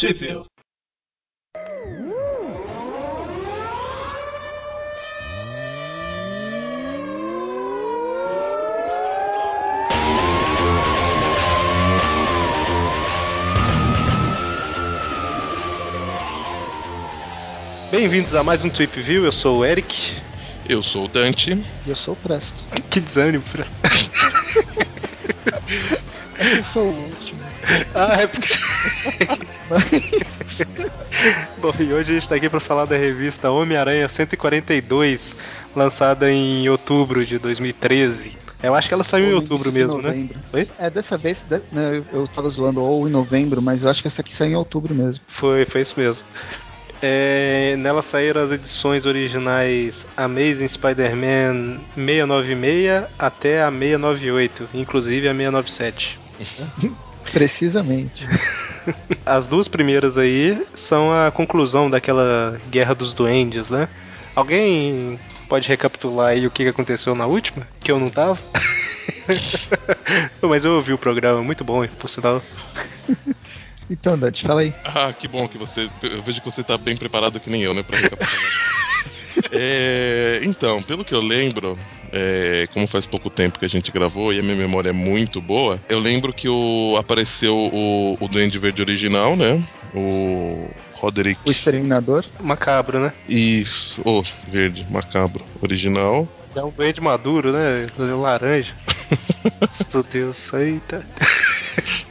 Trip Bem-vindos a mais um Trip View, eu sou o Eric. Eu sou o Dante. E eu sou o Presto. que desânimo, Presto. eu sou o. Ah, é porque. Bom, e hoje a gente está aqui para falar da revista Homem-Aranha 142, lançada em outubro de 2013. Eu acho que ela saiu ou em outubro mesmo, né? Oi? É, dessa vez, né, eu tava zoando ou em novembro, mas eu acho que essa aqui saiu em outubro mesmo. Foi, foi isso mesmo. É, nela saíram as edições originais Amazing Spider-Man 696 até a 698, inclusive a 697. Precisamente. As duas primeiras aí são a conclusão daquela Guerra dos Duendes, né? Alguém pode recapitular aí o que aconteceu na última? Que eu não tava? Mas eu ouvi o programa, muito bom, por sinal. Então, Dante, fala aí. Ah, que bom que você. Eu vejo que você tá bem preparado que nem eu, né, pra recapitular. é, então, pelo que eu lembro, é, como faz pouco tempo que a gente gravou e a minha memória é muito boa, eu lembro que o, apareceu o, o Duende Verde original, né? O Roderick. O Exterminador. Macabro, né? Isso, o oh, verde, macabro, original. É um verde maduro, né? Laranja. Nossa Deus, eita.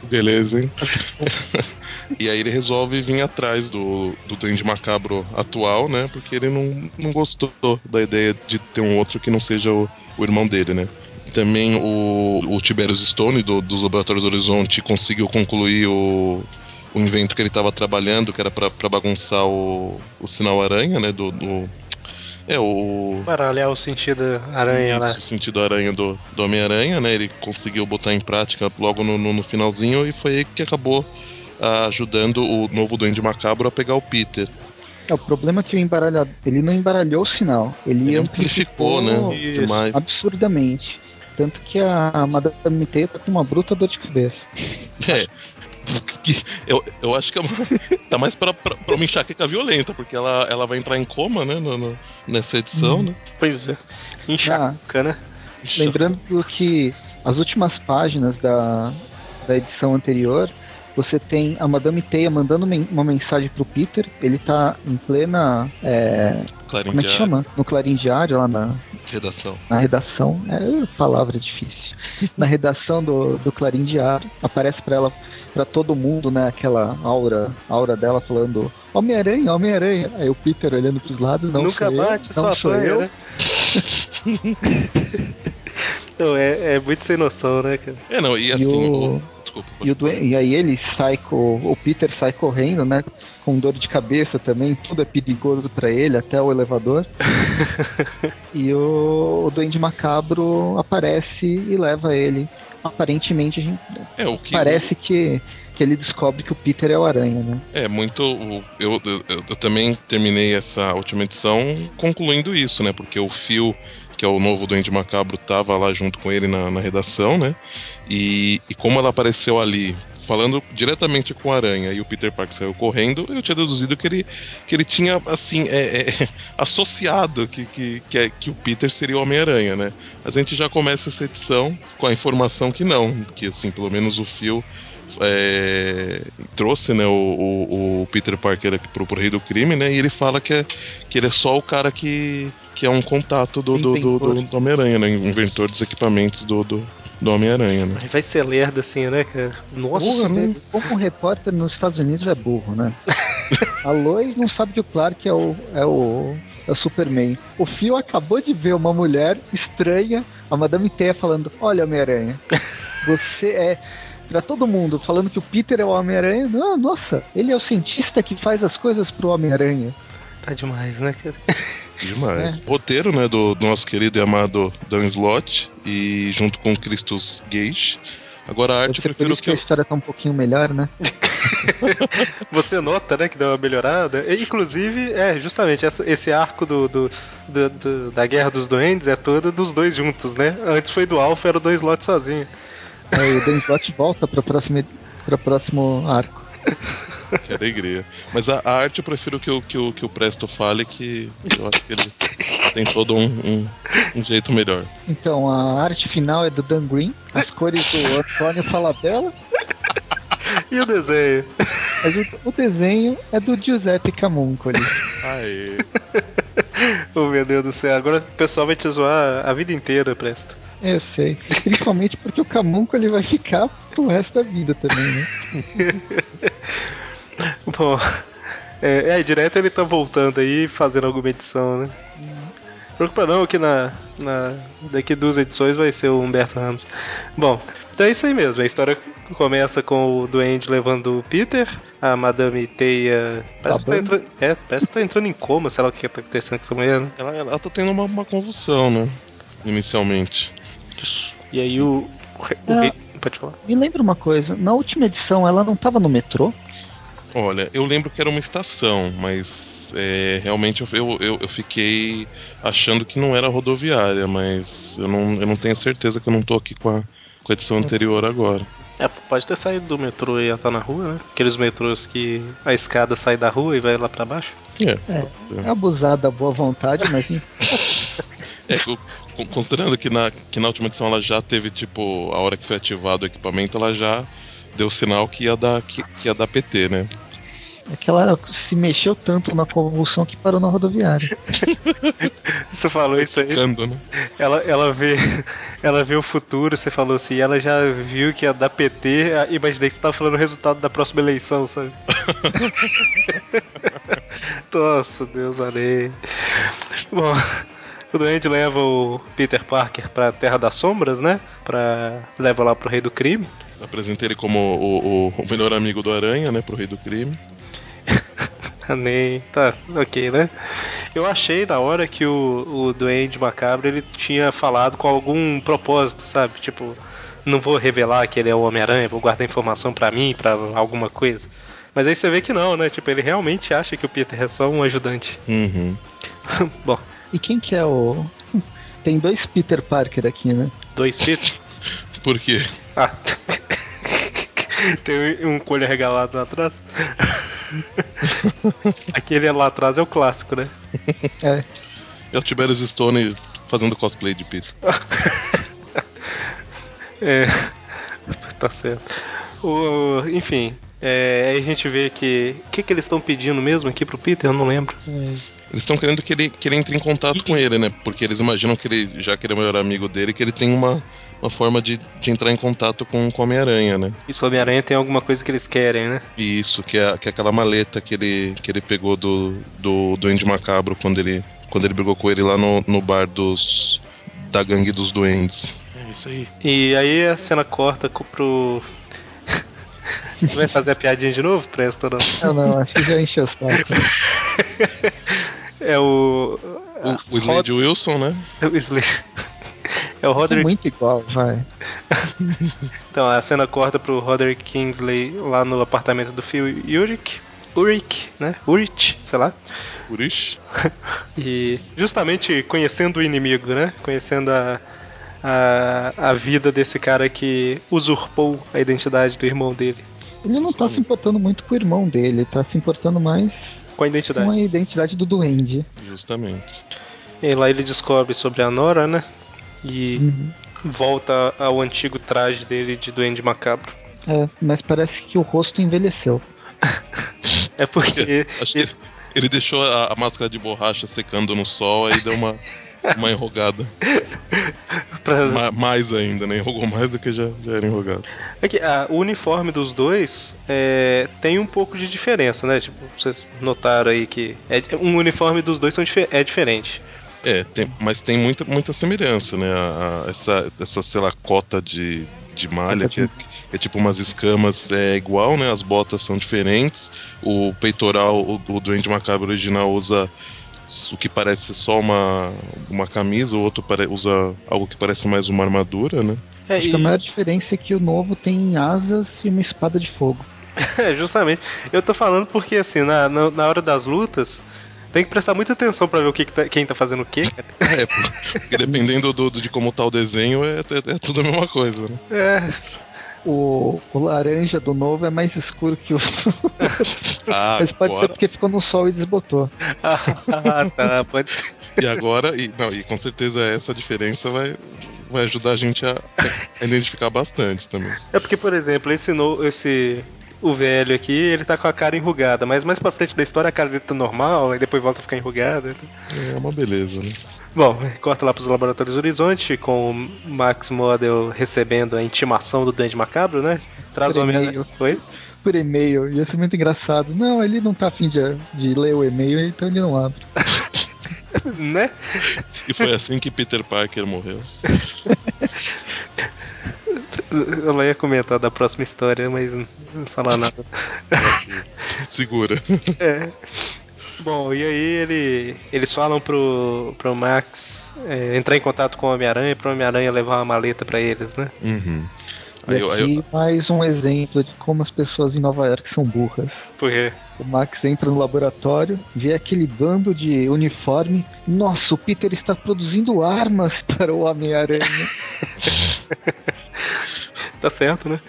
Beleza, hein? E aí ele resolve vir atrás do, do Duende Macabro atual, né? Porque ele não, não gostou da ideia de ter um outro que não seja o, o irmão dele, né? Também o, o Tiberius Stone, do, dos Laboratórios Horizonte, conseguiu concluir o, o invento que ele estava trabalhando, que era para bagunçar o, o sinal aranha, né? Do, do é o. Baralhar o sentido aranha Isso, lá. o sentido aranha do, do Homem-Aranha, né? Ele conseguiu botar em prática logo no, no, no finalzinho e foi aí que acabou ajudando o novo Duende Macabro a pegar o Peter. É, o problema é que o embaralhador, ele não embaralhou o sinal, ele, ele amplificou, amplificou né? Demais. absurdamente. Tanto que a Madame T tá com uma bruta dor de cabeça. É, eu, eu acho que é uma, tá mais pra, pra, pra uma enxaqueca violenta, porque ela, ela vai entrar em coma, né, no, no, nessa edição, hum. né? Pois é. Enxaqueca, ah, né? Lembrando que as últimas páginas da, da edição anterior, você tem a Madame Teia mandando uma mensagem pro Peter, ele tá em plena. É, como é que chama? No Clarim Diário, lá na redação. Na redação, é palavra difícil. na redação do, do Clarim Diário, aparece para ela para todo mundo, né? Aquela aura, aura dela falando Homem-Aranha, Homem-Aranha. Aí o Peter olhando pros lados, não Nunca sou bate, eu, não sou apanha, eu. Né? não, é, é, muito sem noção, né, cara? É, não, e assim. E, o... Desculpa, e, e aí ele sai, com, o Peter sai correndo, né? Com dor de cabeça também, tudo é perigoso para ele, até o elevador. e o, o Duende Macabro aparece e leva ele aparentemente a gente é, o que parece que que ele descobre que o Peter é o Aranha, né? É, muito. Eu, eu, eu, também terminei essa última edição concluindo isso, né? Porque o Phil, que é o novo Duende Macabro, tava lá junto com ele na, na redação, né? E, e como ela apareceu ali falando diretamente com a Aranha e o Peter Parker saiu correndo, eu tinha deduzido que ele, que ele tinha, assim, é, é, associado que, que, que, é, que, o Peter seria o Homem-Aranha, né? A gente já começa essa edição com a informação que não, que, assim, pelo menos o Phil é, trouxe né, o, o, o, Peter Parker aqui pro, pro Rei do Crime, né? E ele fala que, é, que ele é só o cara que, que é um contato do, do, do, do, do Homem-Aranha, né? Inventor dos equipamentos do, do, do Homem-Aranha, né? Vai ser lerdo assim, né, cara? Nossa, burro, né? Como um repórter nos Estados Unidos é burro, né? a Lois não sabe que o Clark é o, é o, é o Superman. O Phil acabou de ver uma mulher estranha, a Madame Teia falando: Olha, Homem-Aranha, você é. Pra todo mundo, falando que o Peter é o Homem-Aranha. Não, nossa, ele é o cientista que faz as coisas pro Homem-Aranha. Tá demais, né, cara? Demais. É. Roteiro, né, do, do, nosso querido e amado Dan Slott e junto com Christos Gage. Agora a arte eu prefiro que, que a história tá um pouquinho melhor, né? Você nota, né, que deu uma melhorada. E, inclusive, é, justamente, essa, esse arco do, do, do, do, da Guerra dos Duendes é toda dos dois juntos, né? Antes foi do Alpha, era o Dan Slott sozinho. Aí o Dan Slott volta para próximo, pra próximo arco. que alegria. Mas a, a, arte eu prefiro que o, que, o, que o Presto fale, que eu acho que ele tem todo um, um, um, jeito melhor. Então, a arte final é do Dan Green, as cores do Antônio Falabella. E o desenho? Mas o, o desenho é do Giuseppe Camuncoli. Aê. oh, meu Deus do céu, agora o pessoal vai te zoar a vida inteira, Presto. Eu sei. Principalmente porque o Camunco ele vai ficar pro resto da vida também, né? Bom, é, é, direto ele tá voltando aí fazendo alguma edição, né? Preocupa não que na, na, daqui duas edições vai ser o Humberto Ramos. Bom, então é isso aí mesmo. A história começa com o Duende levando o Peter, a Madame Teia. Parece, que tá, entrando, é, parece que tá entrando em coma, sei lá o que tá acontecendo com essa mulher, né? Ela, ela tá tendo uma, uma convulsão, né? Inicialmente. E aí o. o rei... Pode falar. Me lembra uma coisa, na última edição ela não tava no metrô? Olha, eu lembro que era uma estação, mas é, realmente eu, eu, eu, fiquei achando que não era rodoviária, mas eu não, eu não tenho certeza que eu não tô aqui com a, com a edição anterior agora. É, pode ter saído do metrô e já tá na rua, né? Aqueles metrôs que a escada sai da rua e vai lá para baixo. É, é, é abusar da boa vontade, mas. é, considerando que na, que na última edição ela já teve, tipo, a hora que foi ativado o equipamento, ela já deu sinal que ia dar, que, que ia dar PT, né? É que ela se mexeu tanto na convulsão que parou na rodoviária. você falou isso aí. Ficando, né? Ela, ela vê ela vê o futuro, você falou assim, ela já viu que ia dar PT, imaginei que você tava falando o resultado da próxima eleição, sabe? Nossa, Deus, olhei. Bom, o Duende leva o Peter Parker pra Terra das Sombras, né? Pra... Leva lá pro Rei do Crime. Apresenta ele como o, o, o melhor amigo do Aranha, né? Pro Rei do Crime. Nem. Tá, ok, né? Eu achei na hora que o, o Duende Macabro ele tinha falado com algum propósito, sabe? Tipo, não vou revelar que ele é o Homem-Aranha, vou guardar informação para mim, para alguma coisa. Mas aí você vê que não, né? Tipo, ele realmente acha que o Peter é só um ajudante. Uhum. Bom, e quem que é o. Tem dois Peter Parker aqui, né? Dois Peter? Por quê? Ah. Tem um colho regalado lá atrás. Aquele lá atrás é o clássico, né? É. É o Tiberius Stone fazendo cosplay de Peter. é. Tá certo. O, enfim, é, aí a gente vê que. O que, que eles estão pedindo mesmo aqui pro Peter? Eu não lembro. É. Eles estão querendo que ele, que ele entre em contato com ele, né? Porque eles imaginam que ele, já que ele é o melhor amigo dele, que ele tem uma, uma forma de, de entrar em contato com o Homem-Aranha, né? Isso, o Homem-Aranha tem alguma coisa que eles querem, né? Isso, que é, que é aquela maleta que ele, que ele pegou do, do, do Andy Macabro quando ele, quando ele brigou com ele lá no, no bar dos da gangue dos duendes. É isso aí. E aí a cena corta pro. Você vai fazer a piadinha de novo, Presta? Não, não, não acho que já encheu os É o. O, o Slade Rod... Wilson, né? O Slade. É o Roderick. É muito igual, vai. então, a cena corta pro Roderick Kingsley lá no apartamento do Phil Uric. Uric, né? Urich, sei lá. Urich. e justamente conhecendo o inimigo, né? Conhecendo a, a, a vida desse cara que usurpou a identidade do irmão dele. Ele não tá se importando muito com o irmão dele, tá se importando mais com a identidade. Com a identidade do duende. Justamente. E lá ele descobre sobre a Nora, né? E uhum. volta ao antigo traje dele de duende macabro. É, mas parece que o rosto envelheceu. é porque. Acho que ele deixou a, a máscara de borracha secando no sol, aí deu uma. uma enrugada. pra... Ma mais ainda, né? Enrugou mais do que já, já era enrugado. É que ah, o uniforme dos dois é, tem um pouco de diferença, né? Tipo, vocês notaram aí que é, um uniforme dos dois são, é diferente. É, tem, mas tem muita, muita semelhança, né? A, a, essa, essa, sei lá, cota de, de malha que é, que é, tipo umas escamas é igual, né? As botas são diferentes. O peitoral, o, o Duende Macabro original usa o que parece só uma, uma camisa, o outro usa algo que parece mais uma armadura, né? É, Acho e... que a maior diferença é que o novo tem asas e uma espada de fogo. É, justamente. Eu tô falando porque, assim, na, na, na hora das lutas, tem que prestar muita atenção para ver o que, que tá, quem tá fazendo o quê. é, porque dependendo do, do, de como tá o desenho, é, é, é, tudo a mesma coisa, né? É. o, o laranja do novo é mais escuro que o. Ah, Mas pode agora, ser porque ficou no sol e desbotou. ah, tá, pode ser. e agora, e, não, e com certeza essa diferença vai, vai ajudar a gente a, a identificar bastante também. É porque, por exemplo, esse, no, esse o velho aqui, ele tá com a cara enrugada, mas mais pra frente da história a cara dele tá normal, e depois volta a ficar enrugada. É uma beleza, né? Bom, corta lá pros laboratórios Horizonte, com o Max Model recebendo a intimação do Duende Macabro, né? Traz o homem. e-mail. Oi? Por e-mail. Ia ser muito engraçado. Não, ele não tá afim de, de ler o e-mail, então ele não abre. né? E foi assim que Peter Parker morreu. Eu ia comentar da próxima história, mas não vou falar nada. Segura. É. Bom, e aí ele, eles falam pro, pro Max é, entrar em contato com o Homem-Aranha pro Homem-Aranha levar uma maleta pra eles, né? Uhum. E Aí, aqui eu- mais um exemplo de como as pessoas em Nova York são burras. Porque O Max entra no laboratório, vê aquele bando de uniforme. Nossa, o Peter está produzindo armas para o Homem-Aranha. tá certo, né?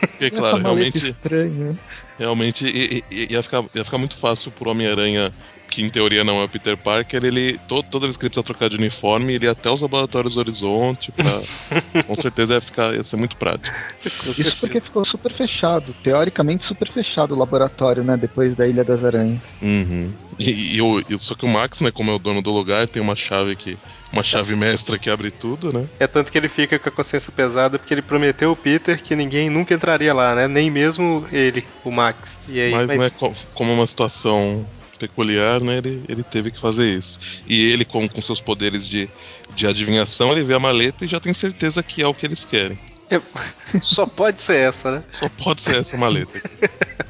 porque, Essa claro, realmente, estranha. Realmente i- i- ia, ficar, ia ficar muito fácil pro Homem-Aranha, que em teoria não é o Peter Parker, ele, to, toda vez que ele precisa trocar de uniforme, ele ia até os laboratórios Horizonte, pra, com certeza ia, ficar, ia ser muito prático. Isso porque ficou super fechado, teoricamente super fechado o laboratório, né? Depois da Ilha das Aranhas. Uhum. E, e e- só que o Max, né, como é o dono do lugar, tem uma chave que. Uma chave mestra que abre tudo, né? É tanto que ele fica com a consciência pesada porque ele prometeu o Peter que ninguém nunca entraria lá, né? Nem mesmo ele, o Max. E aí, Mas, mas- né, co- como é uma situação peculiar, né, ele, ele teve que fazer isso. E ele, com, com seus poderes de, de adivinhação, ele vê a maleta e já tem certeza que é o que eles querem. só pode ser essa, né? Só pode ser essa maleta.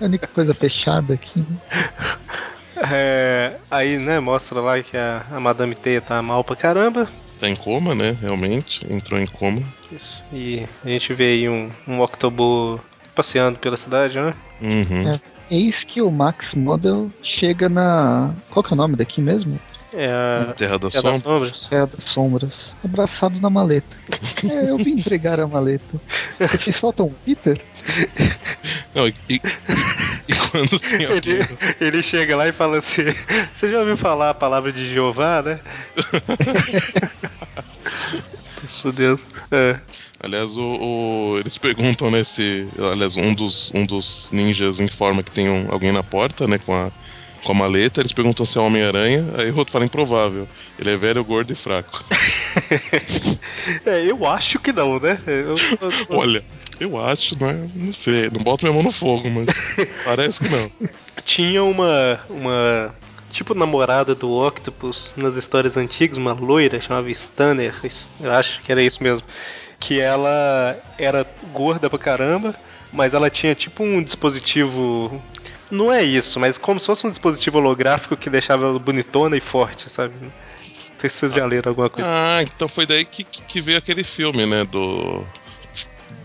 A única coisa fechada aqui. Né? É, aí, né, mostra lá que a, a Madame Teia tá mal pra caramba. Tá em coma, né, realmente. Entrou em coma. Isso. E a gente vê aí um, um Octobo passeando pela cidade, né? Uhum. É. Eis que o Max Model chega na. Qual que é o nome daqui mesmo? É a Terra das Terra das Sombras. Sombras. Terra das Sombras. Abraçado na maleta. É, eu vim entregar a maleta. Vocês faltam um Peter? Não, e, e- e quando tem alguém... Ele, ele chega lá e fala assim: Você já ouviu falar a palavra de Jeová, né? Isso Deus. É. Aliás, o, o- eles perguntam, né, se... Aliás, um dos, um dos ninjas informa que tem um- alguém na porta, né, com a, com a maleta. Eles perguntam se é o Homem-Aranha. Aí o outro fala improvável. Ele é velho, gordo e fraco. É, eu acho que não, né? Eu- eu- Olha, eu acho, né? Não sei, não boto minha mão no fogo, mas parece que não. Tinha uma. uma. Tipo namorada do Octopus nas histórias antigas, uma loira, chamava Stanner, eu acho que era isso mesmo. Que ela era gorda pra caramba, mas ela tinha tipo um dispositivo. Não é isso, mas como se fosse um dispositivo holográfico que deixava ela bonitona e forte, sabe? Não sei se vocês já leram alguma coisa. Ah, então foi daí que, que veio aquele filme, né? Do.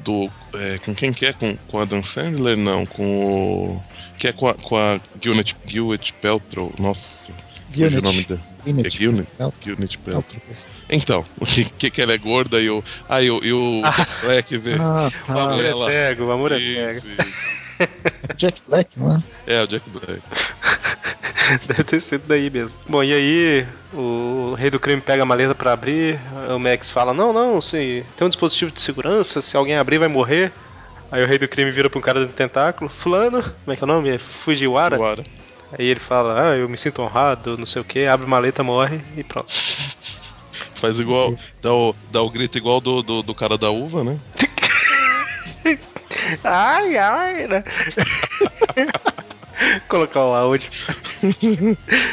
Do. é, com quem que é? Com, com Adam Sandler? Não, com o. Que é com a, com a Gwyneth, Gwyneth Paltrow. Nossa, fugiu o nome dela. É Gwyneth Gwyneth, Paltrow. Gwyneth Paltrow. Então, o que, que, ela é gorda e o. Ah, e o, e o Jack Black vê. Ah, O amor é cego, o amor é cego. Jack Black, não é? É, o Jack Black. Deve ter sido daí mesmo. Bom, e aí o rei do crime pega a maleta pra abrir. O Max fala: Não, não, se tem um dispositivo de segurança, se alguém abrir vai morrer. Aí o rei do crime vira pra um cara do tentáculo: Fulano, como é que é o nome? É Fujiwara. Agora. Aí ele fala: Ah, eu me sinto honrado, não sei o que. Abre a maleta, morre e pronto. Faz igual. Dá o, dá o grito igual do, do, do cara da uva, né? ai, ai, né? Colocar o áudio.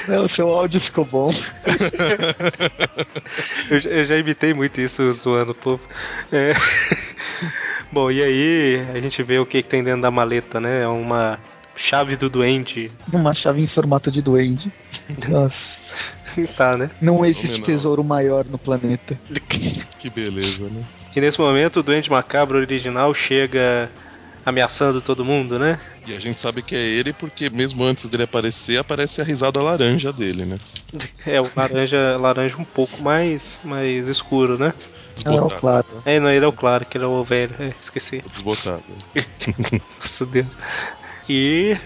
É, o seu áudio ficou bom. Eu, já- eu já imitei muito isso zoando o povo. É. Bom, e aí a gente vê o que, que tem dentro da maleta, né? É uma chave do duende. Uma chave em formato de duende. Nossa, tá, né? não existe tesouro maior no planeta. Que beleza, né? E nesse momento o duende macabro original chega ameaçando todo mundo, né? E a gente sabe que é ele porque mesmo antes dele aparecer, aparece a risada laranja dele, né? É o laranja, laranja um pouco mais, mais escuro, né? Não, é o Desbotado. claro. É, não, ele é o claro, que ele é o velho. É, esqueci. Desbotado. Nossa Deus. E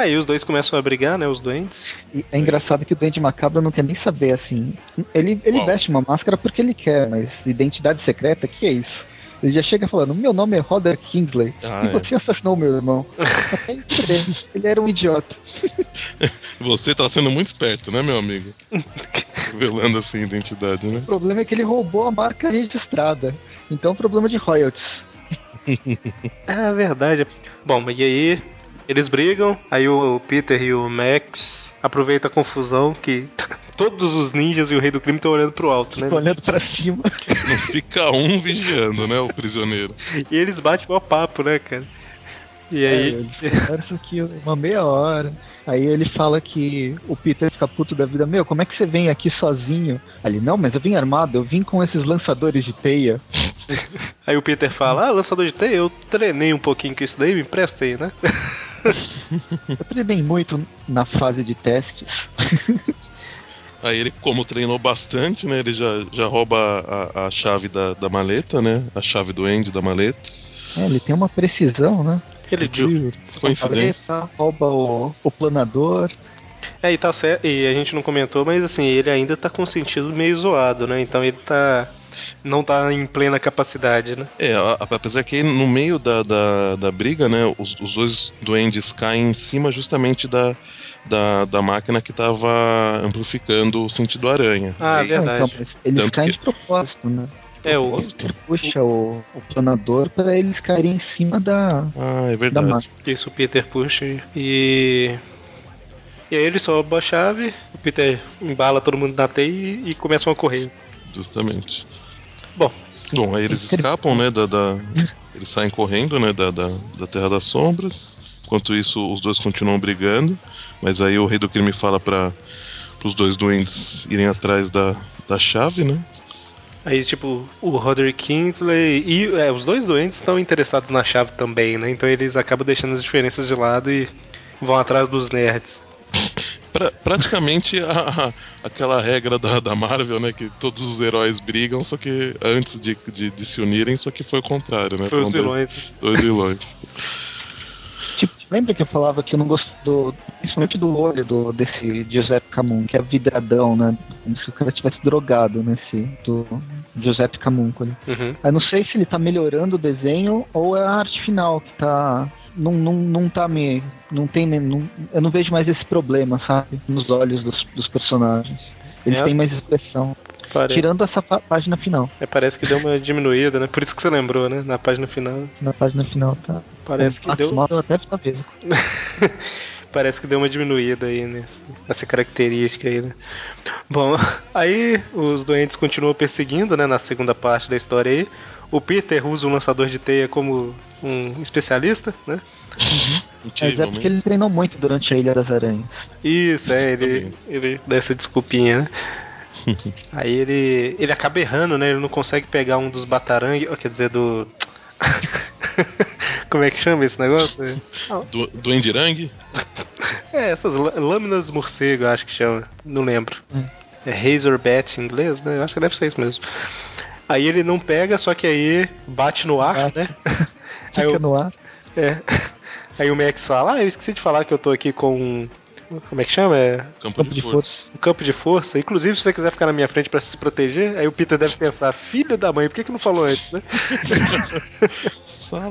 aí os dois começam a brigar, né? Os doentes. E é engraçado que o Dente Macabro não quer nem saber, assim. Ele, ele veste uma máscara porque ele quer, mas identidade secreta, que é isso? Ele já chega falando, meu nome é Roder Kingsley Ah, e é. você assassinou meu irmão. Ele era um idiota. Você tá sendo muito esperto, né, meu amigo? Revelando assim a identidade, né? O problema é que ele roubou a marca registrada. Então, problema de royalties. É verdade. Bom, e aí eles brigam, aí o Peter e o Max aproveitam a confusão que todos os ninjas e o rei do crime estão olhando pro alto, né? Tô olhando pra cima. Não fica um vigiando, né, o prisioneiro. E eles batem o papo, né, cara? E É, aí. conversam aqui uma meia hora. Aí ele fala que o Peter fica puto da vida. Meu, como é que você vem aqui sozinho? Ali, não, mas eu vim armado, eu vim com esses lançadores de teia. Aí o Peter fala: Ah, lançador de teia, eu treinei um pouquinho com isso daí, me empresta aí, né? Eu treinei muito na fase de testes. Aí ele, como treinou bastante, né, ele já, já rouba a, a chave da, da maleta, né? A chave do Andy da maleta. É, ele tem uma precisão, né? Ele de Coincidência. Maleta, rouba o, o planador. É, e tá certo, e a gente não comentou, mas assim, ele ainda tá com o sentido meio zoado, né? Então ele tá. Não tá em plena capacidade, né? É, apesar que no meio da, da, da briga, né, os, os dois duendes caem em cima justamente da, da, da máquina que tava amplificando o sentido aranha. Ah, Aí- verdade. Não, então, eles Tanto caem que- de propósito, né? É, o. Propósito? Puxa o, o planador pra eles caírem em cima da, Ah, é da verdade. máquina. Isso, o Peter puxa e. E aí ele sobe a chave, o Peter embala todo mundo na teia e, e começam a correr. Justamente. Bom, Bom, aí eles escapam, né, da, da- eles saem correndo, né, da, da, da Terra das Sombras. Enquanto isso, os dois continuam brigando, mas aí o Rei do Crime fala para os dois duendes irem atrás da, da chave, né? aí tipo, o Roderick Kingsley e é, os dois doentes estão interessados na chave também, né? Então eles acabam deixando as diferenças de lado e vão atrás dos nerds. Pra- praticamente a- aquela regra da, da Marvel, né, que todos os heróis brigam, só que antes de, de, de se unirem, só que foi o contrário, né? Foi os vilões. Dois vilões. Tipo, lembra que eu falava que eu não gosto do. Principalmente do olho do, desse Giuseppe Camun, que é vidradão, né? Como se o cara tivesse drogado nesse. Do Giuseppe Camuncoli. Uhum. Eu não sei se ele tá melhorando o desenho ou é a arte final que tá. Não, não, não tá me. Não tem. Não, eu não vejo mais esse problema, sabe? Nos olhos dos, dos personagens. Eles É. têm mais expressão. Parece, Tirando essa pá- página final. é, parece que deu uma diminuída, né? Por isso que você lembrou, né? Na página final. Na página final tá. Parece que deu. Model até ver. Parece que deu uma diminuída aí nessa, nessa característica aí, né? Bom, aí os doentes continuam perseguindo, né? Na segunda parte da história aí. O Peter usa o lançador de teia como um especialista, né? Mas é Incrivelmente. porque ele treinou muito durante a Ilha das Aranhas. Isso, é, ele, ele dá essa desculpinha, né? Aí ele, ele acaba errando, né? Ele não consegue pegar um dos batarangue, quer dizer, do. Como é que chama esse negócio? Do, do Endirang? É, essas lâ- lâminas morcego, eu acho que chama. Não lembro. Hum. É Razorbat em inglês, né? Eu acho que deve ser isso mesmo. Aí ele não pega, só que aí bate no ar, Bate. né? Fica Aí o, no ar. é. Aí o Max fala, ah, eu esqueci de falar que eu tô aqui com. Como é que chama? É Campo, Campo de força. um campo de força. Inclusive, se você quiser ficar na minha frente pra se proteger, aí o Peter deve pensar, filho da mãe, por que, que não falou antes, né?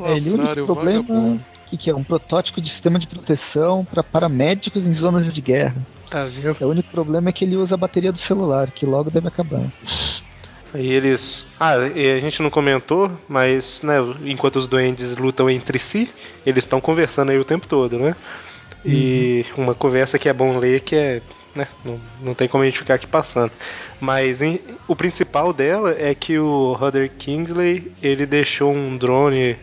É, ele, o problema vagabundo. que, que é um protótipo de sistema de proteção para paramédicos em zonas de guerra. Tá vendo? É, o único problema é que ele usa a bateria do celular, que logo deve acabar. Aí eles. Ah, a gente não comentou, mas, né, enquanto os duendes lutam entre si, eles estão conversando aí o tempo todo, né? E uma conversa que é bom ler, que é. Né, não, não tem como a gente ficar aqui passando. Mas em- o principal dela é que o Rudder Kingsley ele deixou um drone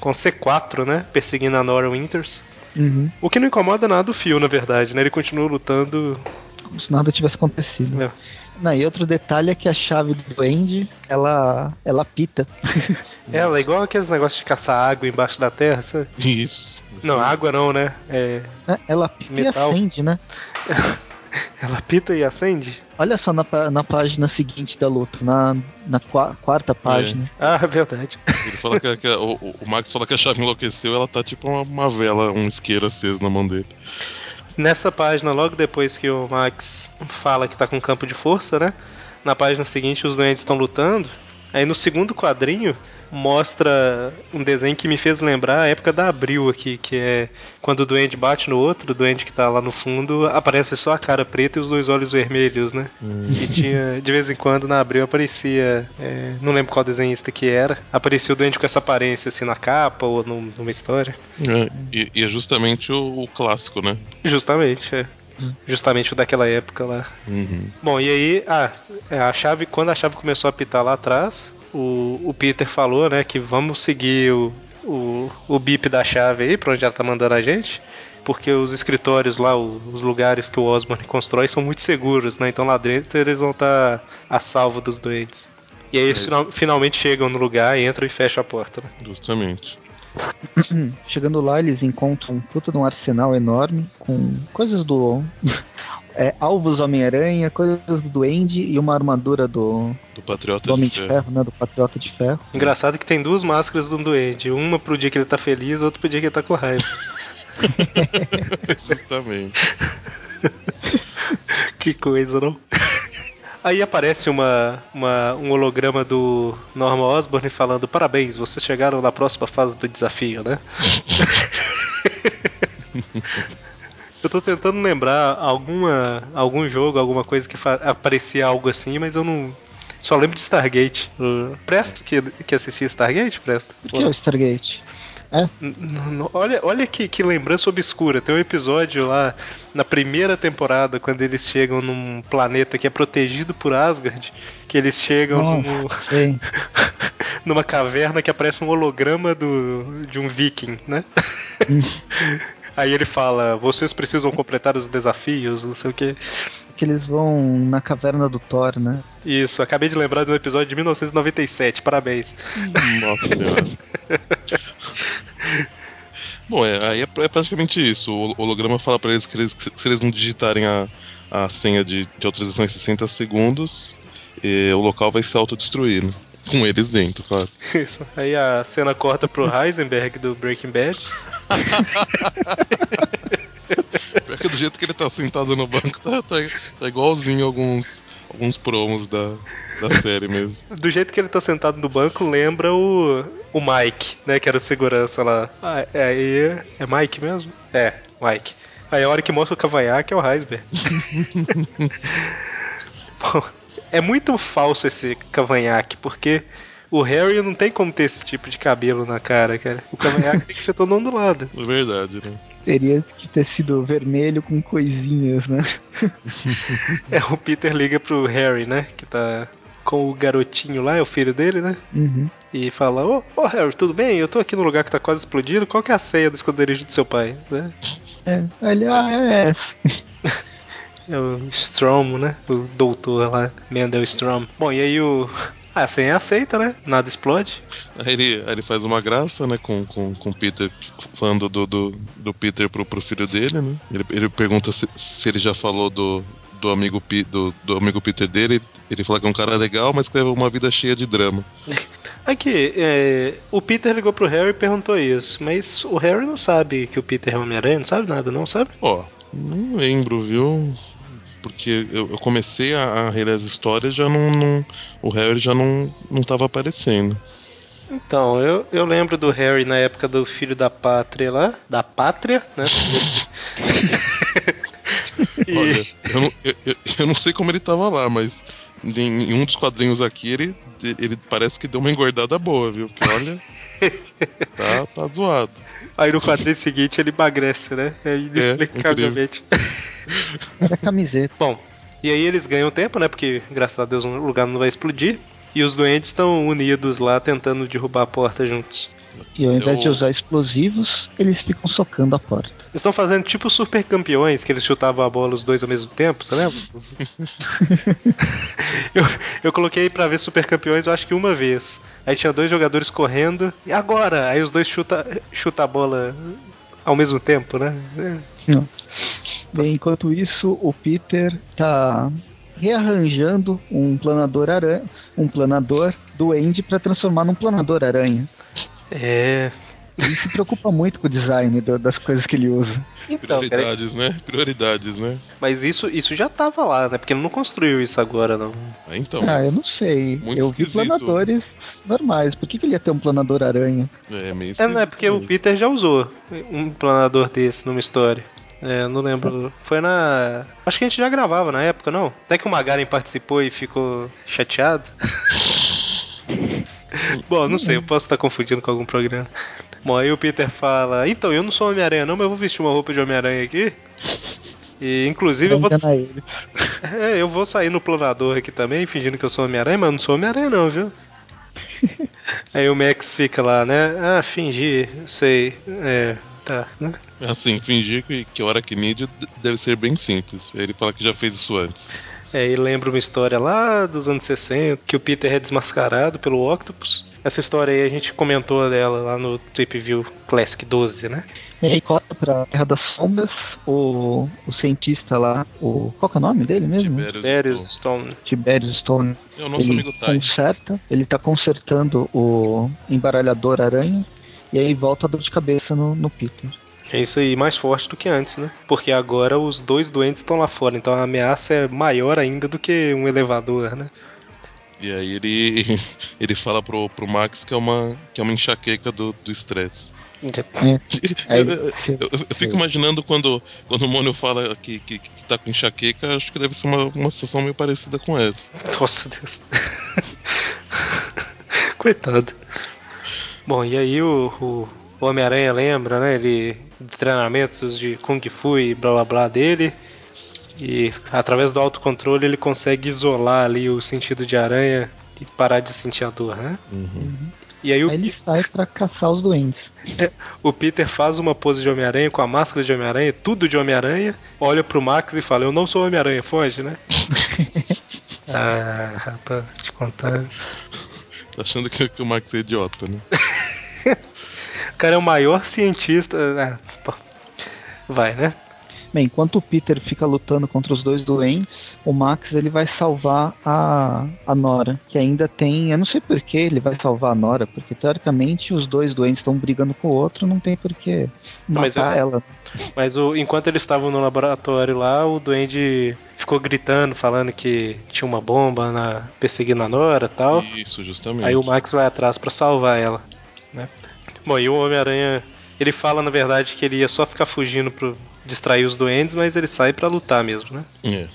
com C4, né? Perseguindo a Nora Winters. Uhum. O que não incomoda nada o Fio, na verdade, né? Ele continua lutando. Como se nada tivesse acontecido. É. Não, e outro detalhe é que a chave do duende, ela, ela pita. Ela é igual aqueles negócios de caçar água embaixo da terra, sabe? Isso. Não, água não, né? É. né? ela pita Metal. e acende, né? Ela apita e acende? Olha só na, na página seguinte da luta, na, na quarta página. É. Ah, verdade. Ele fala que, que o, o, Max fala que a chave enlouqueceu, ela tá tipo uma, uma vela, um isqueiro aceso na mão dele. Nessa página, logo depois que o Max fala que tá com campo de força, né? Na página seguinte, os doentes estão lutando. Aí no segundo quadrinho, mostra um desenho que me fez lembrar a época da Abril aqui, que é quando o duende bate no outro, o duende que tá lá no fundo, aparece só a cara preta e os dois olhos vermelhos, né? Hum. Que tinha, de vez em quando, na Abril aparecia, é, não lembro qual desenhista que era, aparecia o duende com essa aparência assim na capa ou numa história. É, e, e, é justamente o, o clássico, né? Justamente, é justamente daquela época lá. Uhum. Bom, e aí, ah, a chave, quando a chave começou a pitar lá atrás, o, o Peter falou, né, que vamos seguir o, o, o bip da chave aí, pra onde ela tá mandando a gente. Porque os escritórios lá, os lugares que o Osborne constrói são muito seguros, né? Então lá dentro eles vão estar tá a salvo dos doentes. E aí eles final, finalmente chegam no lugar, entram e fecham a porta. Né? Justamente. Chegando lá, eles encontram um puta de um arsenal enorme com coisas do é, alvos Homem-Aranha, coisas do Duende e uma armadura do. Do Patriota do Homem de, ferro. de ferro. né? Do Patriota de Ferro. Engraçado que tem duas máscaras do Duende. Uma pro dia que ele tá feliz, outra pro dia que ele tá com raiva. Justamente. que coisa, não? Aí aparece uma, uma, um holograma do Norman Osborn falando: Parabéns, vocês chegaram na próxima fase do desafio, né? Eu tô tentando lembrar alguma, algum jogo, alguma coisa que aparecia algo assim, mas eu não. Só lembro de Stargate. Presto que, que assistia Stargate, Presto? O que é o Stargate? É? Olha, olha que, que lembrança obscura. Tem um episódio lá na primeira temporada, quando eles chegam num planeta que é protegido por Asgard, que eles chegam oh, no... numa caverna que aparece um holograma do, de um viking, né? Aí ele fala: vocês precisam completar os desafios, não sei o que. Que eles vão na caverna do Thor, né? Isso, acabei de lembrar de um episódio de 1997, parabéns. Nossa senhora. Bom, é, aí é, é, praticamente isso. O holograma fala para eles que, eles que, se eles não digitarem a, a senha de, de autorização em 60 segundos, o local vai se autodestruir, né? Com eles dentro, claro. Isso. Aí a cena corta pro Heisenberg do Breaking Bad. Pior que do jeito que ele tá sentado no banco, tá, tá, tá igualzinho alguns, alguns promos da, da série mesmo. Do jeito que ele tá sentado no banco, lembra o, o Mike, né? Que era o segurança lá. Ah, é. É Mike mesmo? É, Mike. Aí a hora que mostra o cavanhaque é o Heisenberg. Bom, é muito falso esse cavanhaque, porque o Harry não tem como ter esse tipo de cabelo na cara, cara. O cavanhaque tem que ser todo ondulado. É verdade, né? Teria que ter sido vermelho com coisinhas, né? é, o Peter liga pro Harry, né? Que tá com o garotinho lá, é o filho dele, né? Uhum. E fala: Ô, oh, oh, Harry, tudo bem? Eu tô aqui no lugar que tá quase explodindo. Qual que é a senha do esconderijo do seu pai? Né? É, ele, ah, é. É o Strom, né? O doutor lá, Mendel Strom. Bom, e aí o. Ah, assim aceita, né? Nada explode. Aí ele, aí ele faz uma graça, né, com o com, com Peter, falando do, do, do, Peter pro, pro filho dele, né? Ele, ele pergunta se, se ele já falou do, do amigo, do, do amigo Peter dele. Ele fala que é um cara legal, mas que leva uma vida cheia de drama. Aqui, é, o Peter ligou pro Harry e perguntou isso, mas o Harry não sabe que o Peter é Homem-Aranha, não sabe nada, não sabe? Ó, não lembro, viu? Porque eu, eu comecei a, a reler as histórias já não, não, o Harry já não não estava aparecendo. Então, eu, eu lembro do Harry na época do Filho da Pátria lá, da Pátria, né? e... Olha, eu não, eu, eu não sei como ele estava lá, mas em, em, um dos quadrinhos aqui ele, ele parece que deu uma engordada boa, viu? Porque olha, tá, tá zoado. Aí no quadrinho seguinte ele emagrece, né? É inexplicavelmente. É, Era camiseta. Bom, e aí eles ganham tempo, né? Porque graças a Deus o lugar não vai explodir. E os doentes estão unidos lá tentando derrubar a porta juntos. E ao invés Eu... de usar explosivos, eles ficam socando a porta. Estão fazendo tipo super campeões, que eles chutavam a bola os dois ao mesmo tempo, você lembra? eu, eu coloquei para ver super campeões, eu acho que uma vez. Aí tinha dois jogadores correndo, e agora? Aí os dois chutam chuta a bola ao mesmo tempo, né? Não. Bem, enquanto isso, o Peter tá rearranjando um planador aranha, um planador do Andy para transformar num planador aranha. É. Ele se preocupa muito com o design do- das coisas que ele usa. Então. Prioridades, né? Prioridades, né? Mas isso, isso já tava lá, né? Porque ele não construiu isso agora, não. Ah, então. ah, eu não sei. muito eu vi esquisito. planadores normais. Por que, que ele ia ter um planador aranha? É meio É, não é esquisito porque o mesmo. Peter já usou um planador desse numa história. É, não lembro. Foi na. Acho que a gente já gravava na época, não? Até que o Magaren participou e ficou chateado. Bom, não sei, eu posso estar confundindo com algum programa. Bom, aí o Peter fala: Então, eu não sou Homem-Aranha, não, mas eu vou vestir uma roupa de Homem-Aranha aqui. E inclusive eu vou, é, eu vou sair no planador aqui também, fingindo que eu sou Homem-Aranha, mas eu não sou Homem-Aranha, não, viu? Aí o Max fica lá, né? Ah, fingir, sei. É, tá, né? Assim, fingir que, que o aracnídeo d- deve ser bem simples. Ele fala que já fez isso antes. É, e lembra uma história lá dos anos 60, que o Peter é desmascarado pelo Octopus. Essa história aí a gente comentou dela lá no Trip View Classic 12, né? E aí corta pra Terra das Sombras, o, o cientista lá, o. Qual que é o nome dele mesmo? Tiberius. Stone. Tiberius Stone. É o nosso ele amigo Tai. conserta, ele tá consertando o embaralhador aranha, e aí volta a dor de cabeça no, no Peter. É isso aí, mais forte do que antes, né? Porque agora os dois doentes estão lá fora, então a ameaça é maior ainda do que um elevador, né? E aí ele, ele fala pro, pro Max que é uma, que é uma enxaqueca do do estresse. Aí, Eu, eu- eu- fico imaginando quando, quando o Mônio fala que, que, que tá com enxaqueca, acho que deve ser uma, uma situação meio parecida com essa. Nossa Deus. Coitado. Bom, e aí o, o- o Homem-Aranha lembra, né? Ele de treinamentos de Kung Fu e blá blá blá dele. E através do autocontrole ele consegue isolar ali o sentido de aranha e parar de sentir a dor, né? E aí o, aí ele sai pra caçar os doentes. o Peter faz uma pose de Homem-Aranha com a máscara de Homem-Aranha, tudo de Homem-Aranha, olha pro Max e fala, eu não sou Homem-Aranha, foge, né? ah, rapaz, te contar. Tá achando que, que o Max é idiota, né? O cara é o maior cientista. Pô. Vai, né? Bem, enquanto o Peter fica lutando contra os dois doentes, o Max ele vai salvar a, a Nora, que ainda tem. Eu não sei por que ele vai salvar a Nora, porque teoricamente os dois doentes estão brigando com o outro, não tem por que Mas matar é- ela. Mas o, enquanto eles estavam no laboratório lá, o Duende ficou gritando, falando que tinha uma bomba na, perseguindo a Nora e tal. Isso, justamente. Aí o Max vai atrás pra salvar ela, né? Bom, e o Homem-Aranha, ele fala na verdade que ele ia só ficar fugindo pro distrair os duendes, mas ele sai pra lutar mesmo, né? É.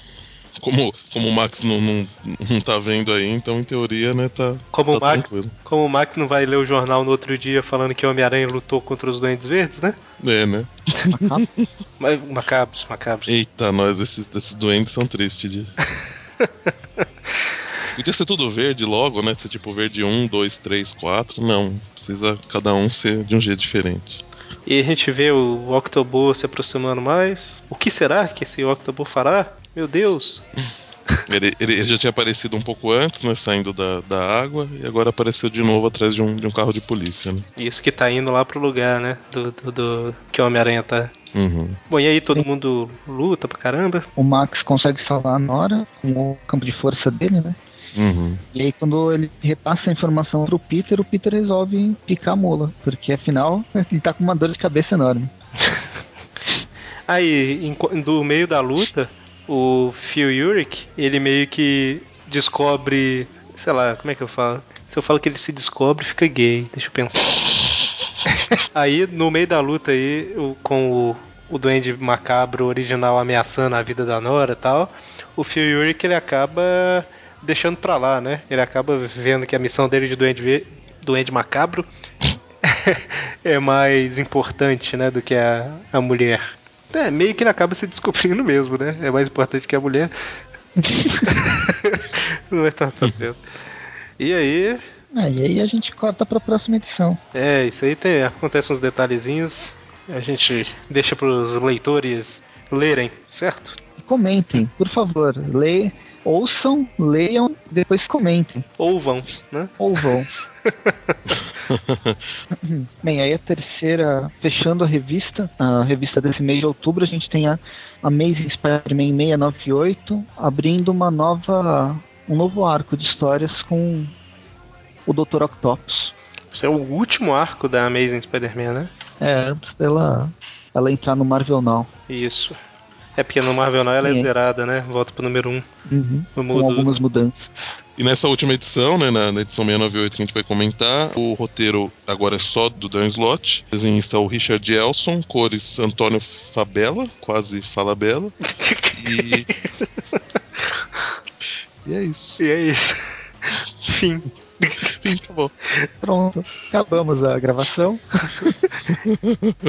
Como, como o Max não, não, não tá vendo aí, então em teoria, né, tá, Como, tá o Max, tranquilo. como o Max não vai ler o jornal no outro dia falando que o Homem-Aranha lutou contra os duendes verdes, né? É, né? Macabro. Mas- Macabros, macabros. Eita, nós, esses, esses doentes são tristes de. Podia ser tudo verde logo, né? Ser tipo verde 1, 2, 3, 4. Não. Precisa cada um ser de um jeito diferente. E a gente vê o Octobot se aproximando mais. O que será que esse Octobot fará? Meu Deus! Ele, ele, ele já tinha aparecido um pouco antes, né? Saindo da, da água, e agora apareceu de novo atrás de um, de um carro de polícia, né? Isso que tá indo lá pro lugar, né? Do, do, do- que o Homem-Aranha tá. Uhum. Bom, e aí todo mundo luta pra caramba. O Max consegue salvar a Nora com o campo de força dele, né? Uhum. E aí quando ele repassa a informação pro Peter, o Peter resolve picar a mula, porque afinal ele tá com uma dor de cabeça enorme. Aí, enqu- do meio da luta, o Phil Urich, ele meio que descobre. Sei lá, como é que eu falo? Se eu falo que ele se descobre, fica gay. Deixa eu pensar. aí, no meio da luta aí, o- com o, o Duende Macabro original ameaçando a vida da Nora e tal, o Phil Urich ele acaba deixando pra lá, né? Ele acaba vendo que a missão dele de Duende, Duende Macabro é mais importante, né, do que a, a mulher. É, meio que ele acaba se descobrindo mesmo, né? É mais importante que a mulher. Não vai estar tá certo. E aí, Ah, e aí a gente corta pra próxima edição. é, isso aí tem, acontece uns detalhezinhos. A gente deixa pros leitores lerem, certo? E comentem, por favor. Lê, ouçam, leiam, depois comentem. Ou vão, né? Ou vão. Bem, aí a terceira, fechando a revista, a revista desse mês de outubro, a gente tem a Amazing Spider-Man 698, abrindo uma nova, um novo arco de histórias com o Dr. Octopus. Esse é o último arco da Amazing Spider-Man, né? É, antes dela ela entrar no Marvel Now. Isso. É porque no Marvel Now ela é Sim. zerada, né? Volta pro número 1. Uhum, No com algumas mudanças. E nessa última edição, né, na, na edição 698 que a gente vai comentar, o roteiro agora é só do Dan Slott. Desenhista é o Richard Elson, cores Antônio Fabella, quase Falabella. E. e é isso. E é isso. Fim. Tá bom. Pronto, acabamos a gravação.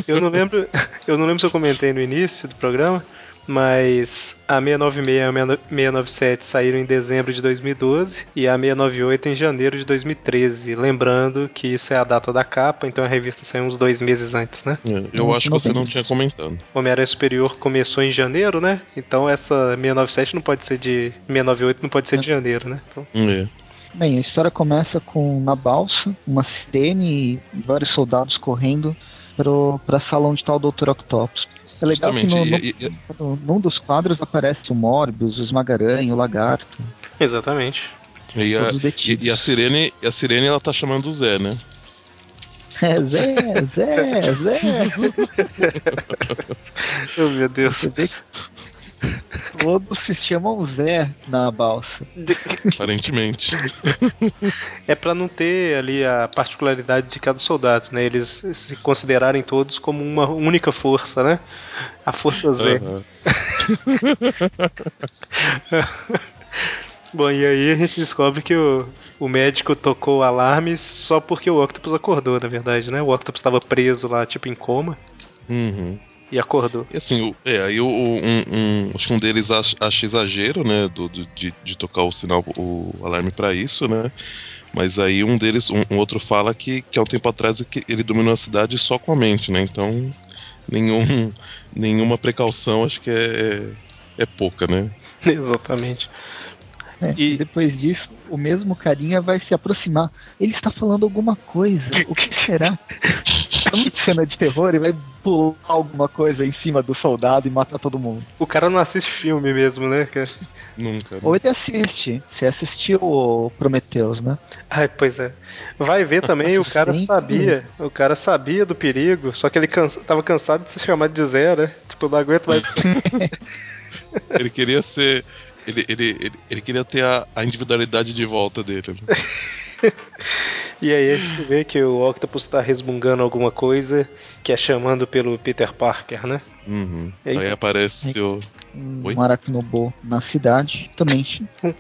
Eu não lembro, eu não lembro se eu comentei no início do programa, mas a 696 e a 697 saíram em dezembro de 2012 e a 698 em janeiro de 2013. Lembrando que isso é a data da capa, então a revista saiu uns dois meses antes, né? É, eu acho que você não tinha comentado. Homem-Aranha Superior começou em janeiro, né? Então essa 697 não pode ser de. 698 não pode ser de janeiro, né? Então, É. Bem, a história começa com na balsa, uma sirene e vários soldados correndo pro, pra sala onde tá o Dr. Octopus. É legal que no, Justamente, no, e- e- num dos quadros aparece o Morbius, o Esmagaranha, o Lagarto, exatamente. E a, e, e a Sirene, e a Sirene ela tá chamando o Zé, né? É, Zé, Zé, Zé. Oh, meu Deus. Você vê que todos se chamam Zé na balsa. Aparentemente. É pra não ter ali a particularidade de cada soldado, né? Eles se considerarem todos como uma única força, né? A força Z. Aham. Bom, e aí a gente descobre que o, o médico tocou o alarme só porque o Octopus acordou, na verdade, né? O Octopus estava preso lá, tipo, em coma, Uhum. E acordou. E assim, o- é, aí o, um, um- acho que um deles acha, acha exagero, né, do, do- de, de tocar o sinal, o alarme pra isso, né? Mas aí um deles, um, um outro fala que, que há um tempo atrás ele dominou a cidade só com a mente, né? Então, nenhum, nenhuma precaução acho que é, é pouca, né? Exatamente. É, E- e depois disso, o mesmo carinha vai se aproximar. Ele está falando alguma coisa. O que será? É muito cena de terror e vai pular alguma coisa em cima do soldado e matar todo mundo. O cara não assiste filme mesmo, né? Nunca. né? Ou ele assiste. Você assistiu o Prometheus, né? Ai, pois é. Vai ver também, o cara Sempre. sabia. O cara sabia do perigo, só que ele cansa, tava cansado de se chamar de Zé, né? Tipo, não aguento mais. Ele queria ser. Ele, ele, ele, ele queria ter a, a individualidade de volta dele. Né? E aí a gente vê que o Octopus tá resmungando alguma coisa que é chamando pelo Peter Parker, né? Uhum. Aí? Aí aparece o. Oi? Um aracnobo na cidade, também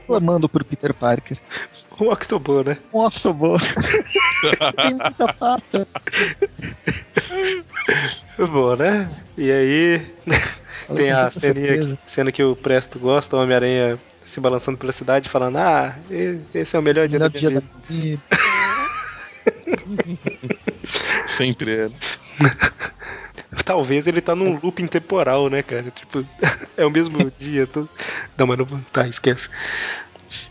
formando por Peter Parker. O Octobo, né? Um octobo. Tem muita pata. Bom, né? E aí tem a ceninha cena que o Presto gosta, o Homem-Aranha se balançando pela cidade, falando: Ah, esse é o melhor dia Melhor da dia minha da vida. minha vida. Sempre é. Talvez ele tá num looping temporal, né, cara? Tipo, é o mesmo dia. Tô... Não, mas não. Tá, esquece.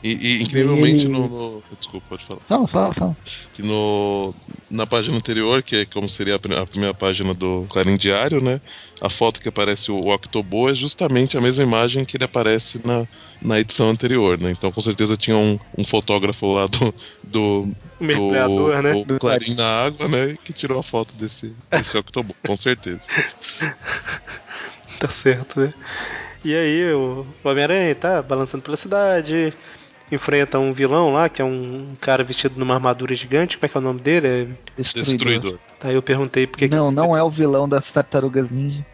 E, e, incrivelmente Ele- no, no- Desculpa, pode falar. Fala, fala, fala. Que no, na página anterior, que é como seria a, a primeira página do Clarim Diário, né? A foto que aparece o Octobo é justamente a mesma imagem que ele aparece na, na edição anterior, né? Então com certeza tinha um, um fotógrafo lá do. do O mergulhador, do, né? do Clarim na água, né? Que tirou a foto desse, desse Octobo, com certeza. Tá certo, né? E aí o o Homem-Aranha tá balançando pela cidade, enfrenta um vilão lá, que é um cara vestido numa armadura gigante. Como é que é o nome dele? É... Destruidor. Destruidor. Tá, eu perguntei por que que Não, ele- não é o vilão das tartarugas ninja.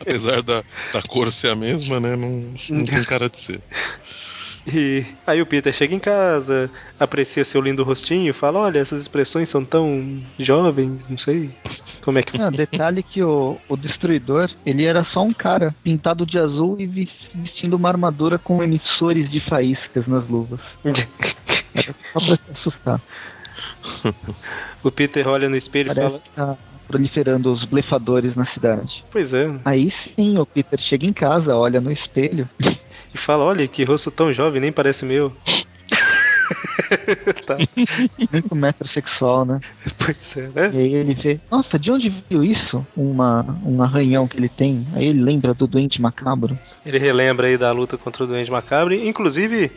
Apesar da, da cor ser a mesma, né? Não, não tem cara de ser. E aí o Peter chega em casa, aprecia seu lindo rostinho, fala: Olha, essas expressões são tão jovens, não sei como é que. Não, detalhe que o, o Destruidor, ele era só um cara pintado de azul e vestindo uma armadura com emissores de faíscas nas luvas. Era só pra se assustar. o Peter olha no espelho e fala: que tá proliferando os blefadores na cidade. Pois é. Aí sim, o Peter chega em casa, olha no espelho. E fala: Olha, que rosto tão jovem, nem parece meu. tá. Muito metrosexual, né? Pois é, né? E aí ele vê, nossa, de onde viu isso? Uma, um arranhão que ele tem. Aí ele lembra do doente macabro. Ele relembra aí da luta contra o doente macabro. Inclusive,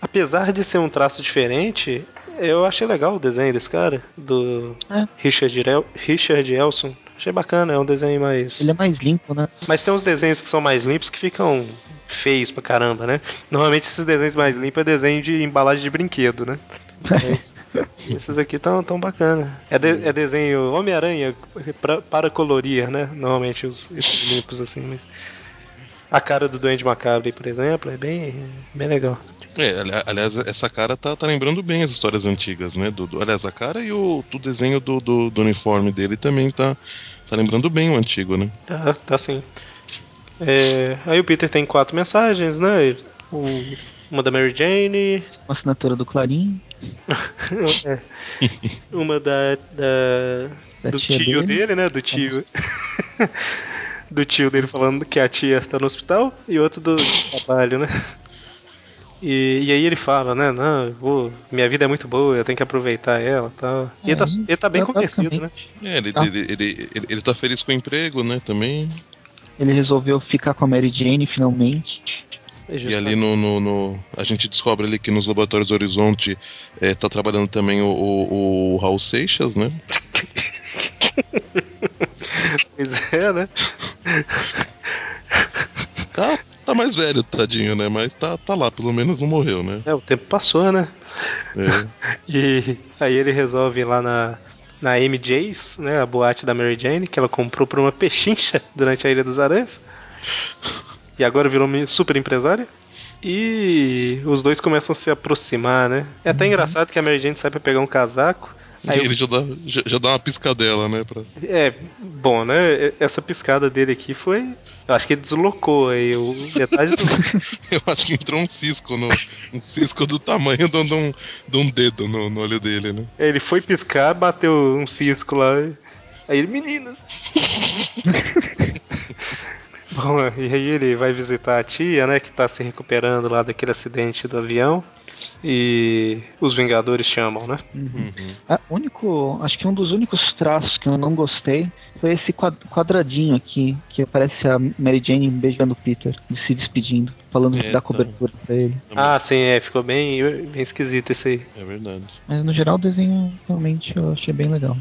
apesar de ser um traço diferente, eu achei legal o desenho desse cara, do é. Richard, El Richard Elson. Achei bacana, é um desenho mais. Ele é mais limpo, né? Mas tem uns desenhos que são mais limpos que ficam feios pra caramba, né? Normalmente esses desenhos mais limpos é desenho de embalagem de brinquedo, né? Esses aqui tão, tão bacana. É, de, é desenho Homem-Aranha para colorir, né? Normalmente os, esses limpos assim, mas. A cara do Duende Macabre, por exemplo, é bem, bem legal. É, aliás, essa cara tá, tá lembrando bem as histórias antigas, né? Do, do aliás, a cara e o, o desenho do, do, do, uniforme dele também tá, tá lembrando bem o antigo, né? Tá, tá sim. É, aí o Peter tem quatro mensagens, né? uma da Mary Jane. Uma assinatura do Clarim. é. Uma da, da, da do tio dele. dele. né? Do tio. do tio dele falando que a tia tá no hospital. E outro do trabalho, né? E, e aí ele fala, né? Não, vou, minha vida é muito boa, eu tenho que aproveitar ela tal. E é, ele, tá, ele tá bem convencido, né? É, ele, tá. Ele, ele, ele, ele, tá feliz com o emprego, né? Também. Ele resolveu ficar com a Mary Jane finalmente. É e ali no, no, no, A gente descobre ali que nos laboratórios Horizonte é, tá trabalhando também o, o, o Raul Seixas, né? pois é, né? Tá, tá mais velho, tadinho, né? Mas tá, tá lá, pelo menos não morreu, né? É, o tempo passou, né? É. e aí ele resolve ir lá na, na MJ's, né? A boate da Mary Jane, que ela comprou por uma pechincha durante a Ilha dos Aranhas. E agora virou super empresária. E os dois começam a se aproximar, né? É até uhum. engraçado que a Mary Jane sai pra pegar um casaco Aí ele eu... já, dá, já, já, dá uma piscadela, né? Pra... É, bom, né? Essa piscada dele aqui foi. Eu acho que ele deslocou aí o metade do. eu acho que entrou um cisco no. Um cisco do tamanho de um, de um dedo no, no olho dele, né? É, ele foi piscar, bateu um cisco lá. Aí ele, meninas. Bom, e aí ele vai visitar a tia, né, que tá se recuperando lá daquele acidente do avião e os Vingadores chamam, né? Uhum. uhum. único, acho que um dos únicos traços que eu não gostei foi esse quadradinho aqui, que aparece a Mary Jane beijando o Peter, se despedindo, falando é, da cobertura pra ele. Ah, sim, é, ficou bem, bem esquisito esse aí. É verdade. Mas no geral o desenho realmente eu achei bem legal.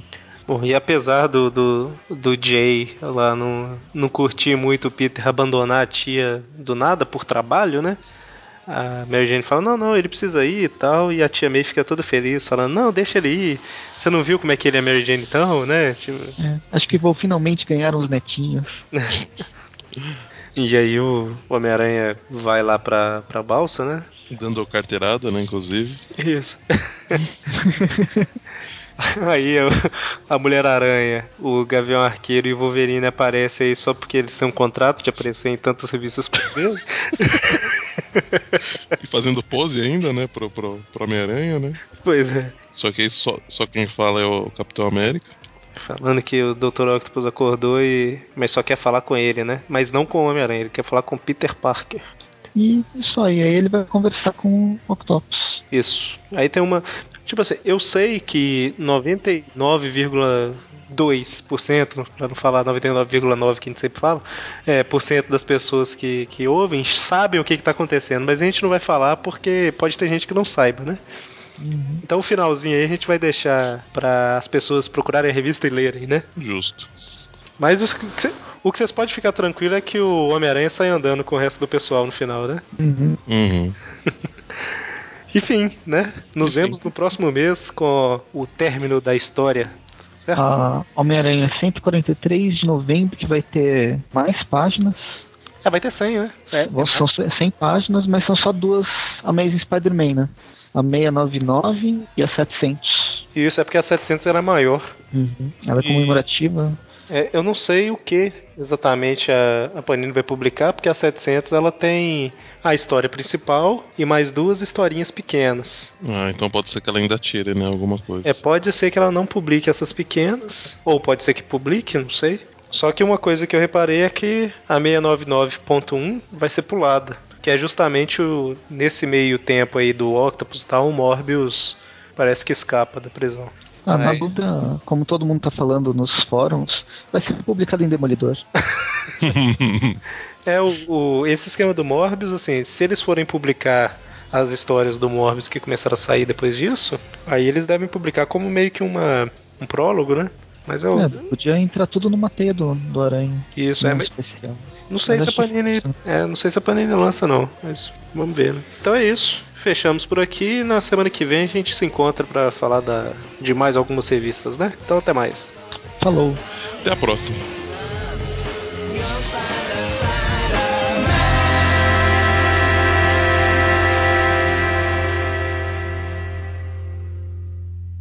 Bom, e apesar do, do, do Jay lá não, não curtir muito o Peter abandonar a tia do nada por trabalho, né? A Mary Jane fala, não, não, ele precisa ir e tal, e a tia May fica toda feliz, falando, não, deixa ele ir. Você não viu como é que ele é Mary Jane então, né? Tipo... É, acho que vou finalmente ganhar uns netinhos. e aí o Homem-Aranha vai lá pra, pra balsa, né? Dando carteirada, né, inclusive. Isso. Aí a Mulher-Aranha, o Gavião Arqueiro e o Wolverine aparecem aí só porque eles têm um contrato de aparecer em tantas revistas por vez. e fazendo pose ainda, né, pro, pro, pro Homem-Aranha, né? Pois é. Só que aí só, só quem fala é o Capitão América. Falando que o Dr. Octopus acordou e. Mas só quer falar com ele, né? Mas não com o Homem-Aranha, ele quer falar com Peter Parker. E isso aí, aí ele vai conversar com o Octopus. Isso. Aí tem uma. Tipo assim, eu sei que 99,2%, para não falar 99,9% que a gente sempre fala, é, por cento das pessoas que, que ouvem sabem o que está acontecendo, mas a gente não vai falar porque pode ter gente que não saiba, né? Uhum. Então o finalzinho aí a gente vai deixar para as pessoas procurarem a revista e lerem, né? Justo. Mas os, o que vocês podem ficar tranquilo é que o Homem-Aranha sai andando com o resto do pessoal no final, né? Uhum. uhum. Enfim, né? Nos Enfim. vemos no próximo mês com o término da história. Certo? A Homem-Aranha 143 de novembro, que vai ter mais páginas. É, vai ter 100, né? É, são 100 páginas, mas são só duas Amazing Spider-Man, né? A 699 e a 700. Isso, é porque a 700 era maior. Uhum. Ela é comemorativa. É, eu não sei o que exatamente a, a Panini vai publicar, porque a 700 ela tem a história principal e mais duas historinhas pequenas. Ah, então pode ser que ela ainda tire, né, alguma coisa. É, pode ser que ela não publique essas pequenas, ou pode ser que publique, não sei. Só que uma coisa que eu reparei é que a 699.1 vai ser pulada. que é justamente o, nesse meio tempo aí do Octopus e tal, o Morbius parece que escapa da prisão. Ah, na luta, como todo mundo tá falando nos fóruns, vai ser publicado em Demolidor. é, o, o, esse esquema do Morbius, assim, se eles forem publicar as histórias do Morbius que começaram a sair depois disso, aí eles devem publicar como meio que uma, um prólogo, né? Mas eu. É, podia entrar tudo numa teia do, do aranha. Isso, é. Especial. Não sei se a Panini. É, não sei se a Panini lança, não. Mas vamos ver, né? Então é isso. Fechamos por aqui. Na semana que vem a gente se encontra para falar da, de mais algumas revistas, né? Então até mais. Falou. Até a próxima.